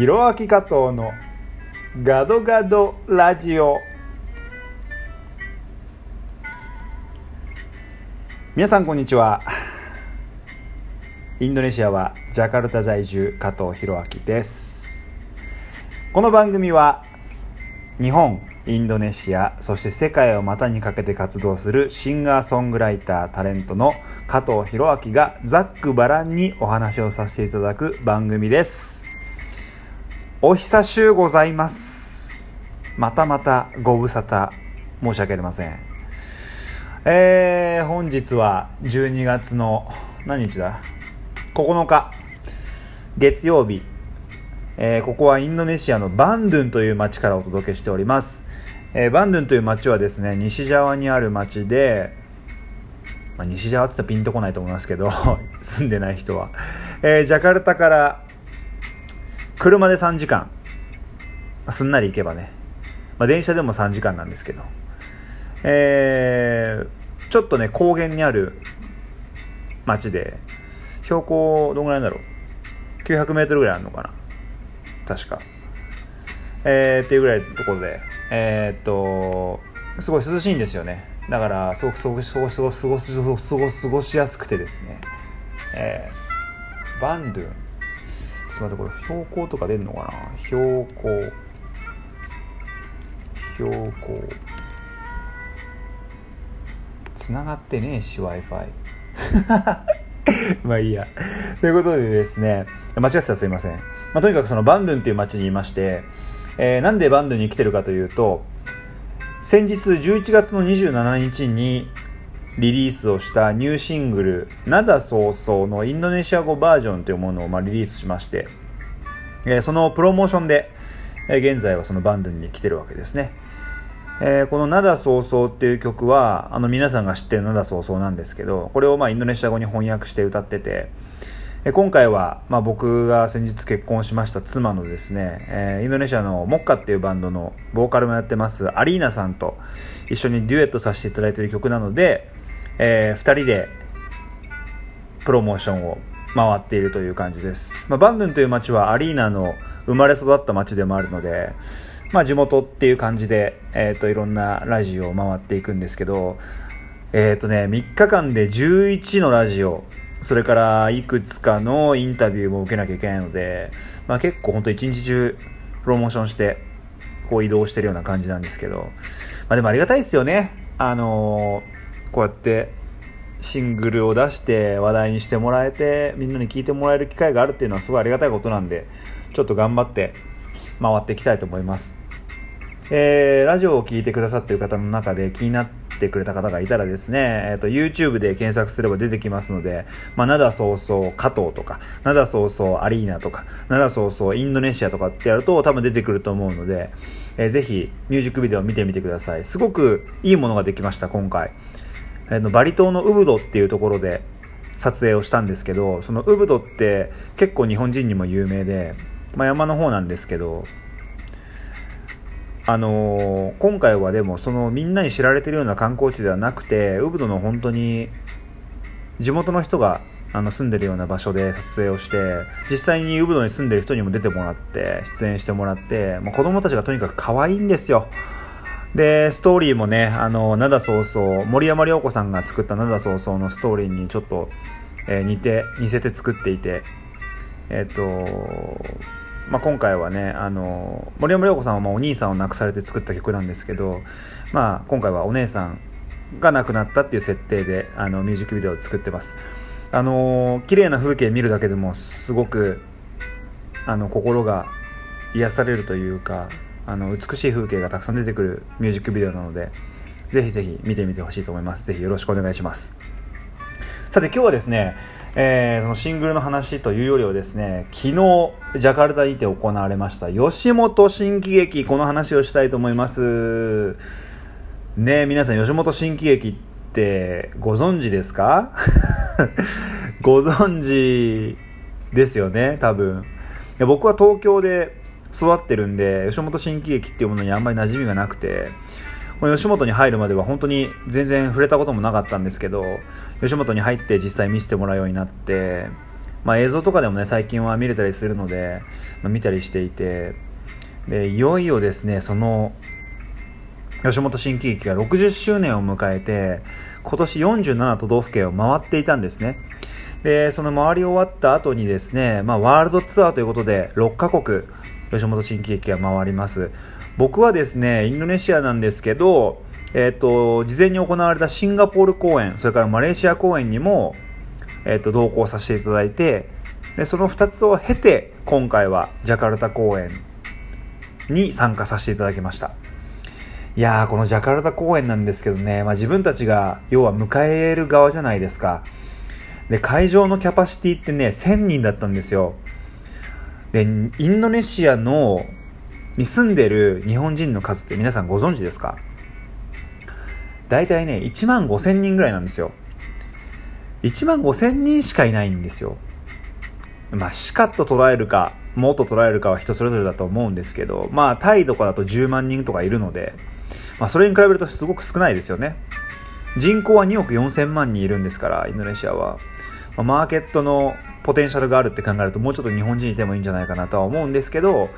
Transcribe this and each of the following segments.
ひろあき加藤のガドガドラジオ。皆さんこんにちは。インドネシアはジャカルタ在住加藤弘明です。この番組は日本インドネシアそして世界を股にかけて活動するシンガーソングライタータレントの加藤弘明がざっくばらんにお話をさせていただく番組です。お久しゅうございます。またまたご無沙汰申し訳ありません。えー、本日は12月の何日だ？9日。月曜日。えー、ここはインドネシアのバンドゥンという町からお届けしております。えー、バンドゥンという町はですね、西ジャワにある町で、まあ、西ジャワって言ったらピンとこないと思いますけど、住んでない人は。えー、ジャカルタから車で3時間、すんなり行けばね、まあ、電車でも3時間なんですけど、えー、ちょっとね、高原にある町で、標高どんぐらいだろう ?900 メートルぐらいあるのかな？確か。えー、っていうぐらいのところで、えー、っと、すごい涼しいんですよね。だから、すごく過ごし、過ごし、過ごし、過ごし、過ごし、過ごしやすくてですね。えー、バンドゥン。ちょっと待って、これ、標高とか出るのかな？標高。標高。つながってねえし、Wi-Fi。まあいいや。ということでですね、間違ってたらすいません。まあ、とにかくそのバンドゥンっていう街にいまして、えー、なんでバンドゥンに来てるかというと、先日11月の27日にリリースをしたニューシングル「ナダ早々」のインドネシア語バージョンというものをまあリリースしまして、え、そのプロモーションで、え、現在はそのバンドに来てるわけですね。えー、この「ナダ早々」っていう曲はあの皆さんが知ってる「ナダ早々」なんですけどこれをまあインドネシア語に翻訳して歌ってて、今回は、まあ、僕が先日結婚しました妻のですね、えー、インドネシアのモッカっていうバンドのボーカルもやってますアリーナさんと一緒にデュエットさせていただいている曲なので、えー、2人でプロモーションを回っているという感じです、まあ、バンドゥンという街はアリーナの生まれ育った街でもあるのでまあ、地元っていう感じで、えっ、ー、と、いろんなラジオを回っていくんですけど、えっ、ー、とね、3日間で11のラジオ、それからいくつかのインタビューも受けなきゃいけないので、まあ結構ほんと一日中プロモーションして、こう移動してるような感じなんですけど、まあでもありがたいですよね。あのー、こうやってシングルを出して話題にしてもらえて、みんなに聞いてもらえる機会があるっていうのはすごいありがたいことなんで、ちょっと頑張って回っていきたいと思います。えー、ラジオを聴いてくださってる方の中で気になってくれた方がいたらですね、えっ、ー、と、YouTube で検索すれば出てきますので、まあ、なだそうそう加藤とか、なだそうそうアリーナとか、なだそうそうインドネシアとかってやると多分出てくると思うので、えー、ぜひミュージックビデオ見てみてください。すごくいいものができました、今回。えー、バリ島のウブドっていうところで撮影をしたんですけど、そのウブドって結構日本人にも有名で、まあ、山の方なんですけど、あのー、今回はでもそのみんなに知られてるような観光地ではなくてウブドの本当に地元の人があの住んでるような場所で撮影をして実際にウブドに住んでる人にも出てもらって出演してもらってもう子供たちがとにかく可愛いんですよ。でストーリーもねあの灘早々森山良子さんが作った灘早々のストーリーにちょっと、えー、似て似せて作っていてえっ、ー、とまあ、今回はねあの森山良子さんはまあお兄さんを亡くされて作った曲なんですけど、まあ、今回はお姉さんが亡くなったっていう設定であのミュージックビデオを作ってます。あの綺麗な風景見るだけでもすごくあの心が癒されるというかあの美しい風景がたくさん出てくるミュージックビデオなのでぜひぜひ見てみてほしいと思いますぜひよろしくお願いしますさて今日はですねえー、そのシングルの話というよりはですね、昨日、ジャカルタにて行われました吉本新喜劇、この話をしたいと思います。ね皆さん吉本新喜劇ってご存知ですか？ご存知ですよね、多分。僕は東京で育ってるんで、吉本新喜劇っていうものにあんまり馴染みがなくて、この吉本に入るまでは本当に全然触れたこともなかったんですけど、吉本に入って実際見せてもらうようになって、まあ、映像とかでもね最近は見れたりするので、まあ、見たりしていてでいよいよですねその吉本新喜劇が60周年を迎えて今年47都道府県を回っていたんですね。でその回り終わった後にですね、まあ、ワールドツアーということで6カ国吉本新喜劇が回ります僕はですねインドネシアなんですけどえっ、ー、と事前に行われたシンガポール公演それからマレーシア公演にもえっ、と、同行させていただいて、で、その2つを経て、今回はジャカルタ公演に参加させていただきました。いやー、このジャカルタ公演なんですけどね、まあ自分たちが、要は迎える側じゃないですか。で、会場のキャパシティってね、1000人だったんですよ。で、インドネシアの、に住んでる日本人の数って皆さんご存知ですか？大体ね、1万5000人ぐらいなんですよ。1万5千人しかいないんですよ。まあ、しかと捉えるか、もっと捉えるかは人それぞれだと思うんですけど、まあ、タイとかだと10万人とかいるので、まあ、それに比べるとすごく少ないですよね。人口は2億4千万人いるんですから、インドネシアは。まあ、マーケットのポテンシャルがあるって考えると、もうちょっと日本人いてもいいんじゃないかなとは思うんですけど、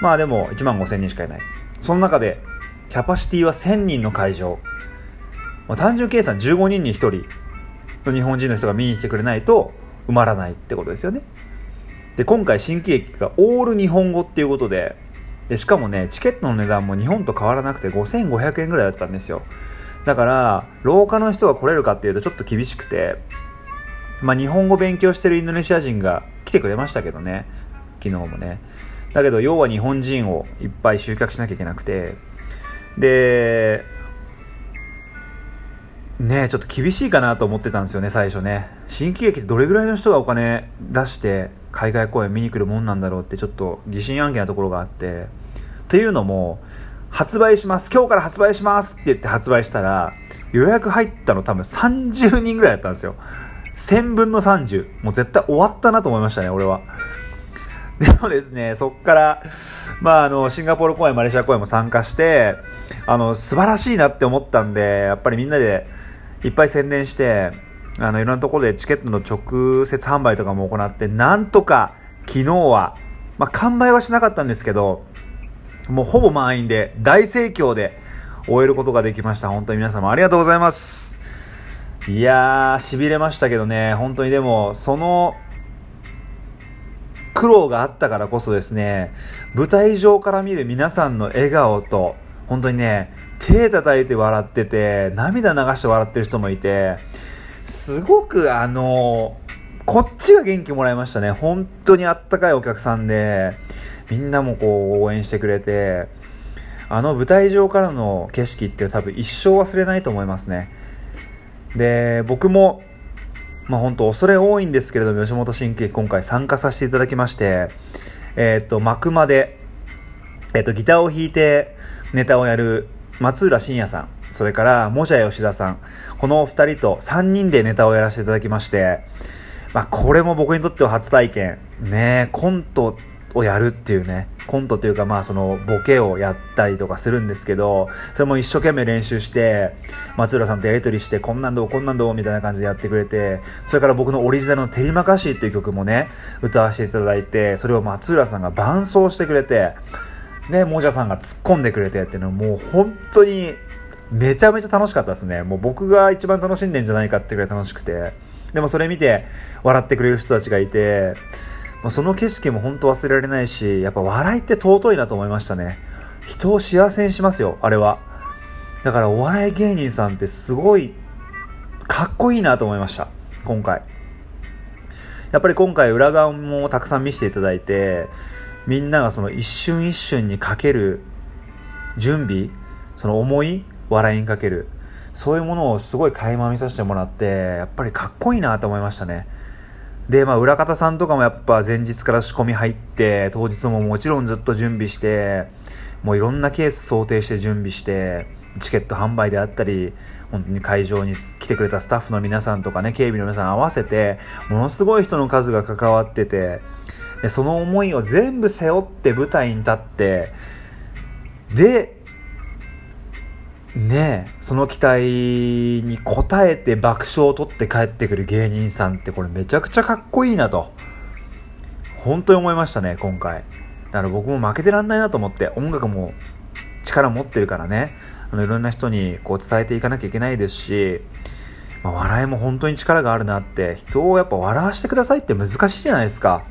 まあでも1万5千人しかいない。その中で、キャパシティは1000人の会場。まあ、単純計算15人に1人の。日本人の人が見に来てくれないと埋まらないってことですよね。で、今回新喜劇がオール日本語っていうことで、で、しかもね、チケットの値段も日本と変わらなくて5500円ぐらいだったんですよ。だから、廊下の人が来れるかっていうとちょっと厳しくて、まあ日本語勉強してるインドネシア人が来てくれましたけどね、昨日もね。だけど、要は日本人をいっぱい集客しなきゃいけなくて、で、ねちょっと厳しいかなと思ってたんですよね、最初ね。新喜劇ってどれぐらいの人がお金出して海外公演見に来るもんなんだろうってちょっと疑心暗鬼なところがあって。っていうのも、発売します、今日から発売しますって言って発売したら、予約入ったの多分30人ぐらいだったんですよ。1000分の30。もう絶対終わったなと思いましたね、俺は。でもですね、そっから、まあ、あの、シンガポール公演、マレーシア公演も参加して、あの、素晴らしいなって思ったんで、やっぱりみんなで、いっぱい宣伝して、あの、いろんなところでチケットの直接販売とかも行って、なんとか昨日は、まあ、完売はしなかったんですけど、もうほぼ満員で、大盛況で終えることができました。本当に皆様ありがとうございます。いやー、痺れましたけどね、本当にでも、その、苦労があったからこそですね、舞台上から見る皆さんの笑顔と、本当にね、手叩いて笑ってて、涙流して笑ってる人もいて、すごくあの、こっちが元気もらいましたね。本当にあったかいお客さんで、みんなもこう応援してくれて、あの舞台上からの景色って多分一生忘れないと思いますね。で、僕も、まあ本当恐れ多いんですけれども、吉本新喜劇今回参加させていただきまして、えっ、と、幕まで、えっ、と、ギターを弾いて、ネタをやる松浦信也さん、それからもじゃ吉田さん、このお二人と3人でネタをやらせていただきまして、まあこれも僕にとっては初体験。ねコントをやるっていうね、コントというかまあそのボケをやったりとかするんですけど、それも一生懸命練習して、松浦さんとやりとりして、こんなんどう、こんなんどうみたいな感じでやってくれて、それから僕のオリジナルのテリマカシーっていう曲もね、歌わせていただいて、それを松浦さんが伴奏してくれて、ね、もじゃさんが突っ込んでくれてっていうのはもう本当にめちゃめちゃ楽しかったですね。もう僕が一番楽しんでんじゃないかってぐらい楽しくて。でもそれ見て笑ってくれる人たちがいて、もうその景色も本当忘れられないし、やっぱ笑いって尊いなと思いましたね。人を幸せにしますよ、あれは。だからお笑い芸人さんってすごいかっこいいなと思いました。今回。やっぱり今回裏側もたくさん見せていただいて、みんながその一瞬一瞬にかける準備、その思い、笑いにかける、そういうものをすごい垣間見させてもらって、やっぱりかっこいいなと思いましたね。で、まあ、裏方さんとかもやっぱ前日から仕込み入って、当日ももちろんずっと準備して、もういろんなケース想定して準備して、チケット販売であったり、本当に会場に来てくれたスタッフの皆さんとかね、警備の皆さん合わせて、ものすごい人の数が関わってて、でその思いを全部背負って舞台に立ってでねえ、その期待に応えて爆笑を取って帰ってくる芸人さんってこれめちゃくちゃかっこいいなと。本当に思いましたね、今回。だから僕も負けてらんないなと思って、音楽も力持ってるからね、あのいろんな人にこう伝えていかなきゃいけないですし、まあ、笑いも本当に力があるなって、人をやっぱ笑わせてくださいって難しいじゃないですか。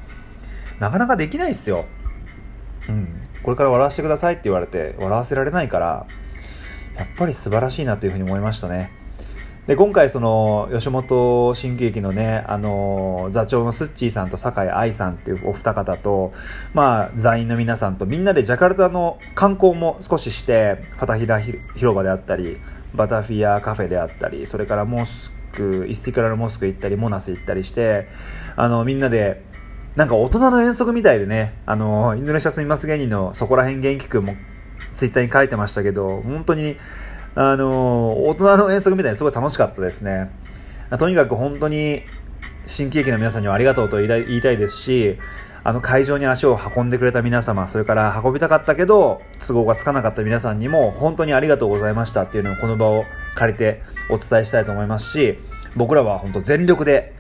なかなかできないっすよ。うん。これから笑わせてくださいって言われて、笑わせられないから、やっぱり素晴らしいなというふうに思いましたね。で、今回その、吉本新喜劇のね、あの、座長のスッチーさんと酒井愛さんっていうお二方と、まあ、座員の皆さんとみんなでジャカルタの観光も少しして、片平広場であったり、バタフィアカフェであったり、それからモスク、イスティクラルモスク行ったり、モナス行ったりして、あの、みんなで、なんか大人の遠足みたいでね、あの、インドネシア住みます芸人のそこら辺元気くんもツイッターに書いてましたけど、本当に、あの、大人の遠足みたいにすごい楽しかったですね。とにかく本当に、新喜劇の皆さんにはありがとうと言いたいですし、あの会場に足を運んでくれた皆様、それから運びたかったけど、都合がつかなかった皆さんにも、本当にありがとうございましたっていうのをこの場を借りてお伝えしたいと思いますし、僕らは本当全力で、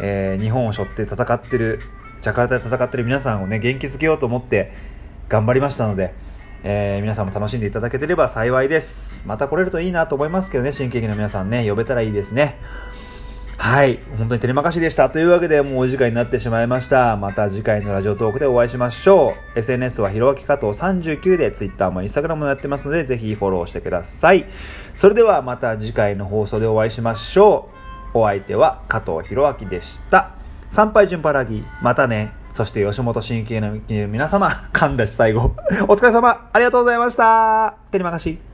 えー、日本を背負って戦ってる、ジャカルタで戦ってる皆さんをね、元気づけようと思って頑張りましたので、えー、皆さんも楽しんでいただけてれば幸いです。また来れるといいなと思いますけどね、新喜劇の皆さんね、呼べたらいいですね。はい。本当に照れ任しでした。というわけで、もうお時間になってしまいました。また次回のラジオトークでお会いしましょう。SNS はひろあき加藤39で Twitter も Instagram もやってますので、ぜひフォローしてください。それではまた次回の放送でお会いしましょう。お相手は加藤弘明でした。参拝順パラギ、またね。そして吉本新喜劇の皆様、噛んだし最後。お疲れ様ありがとうございました。照れ任し。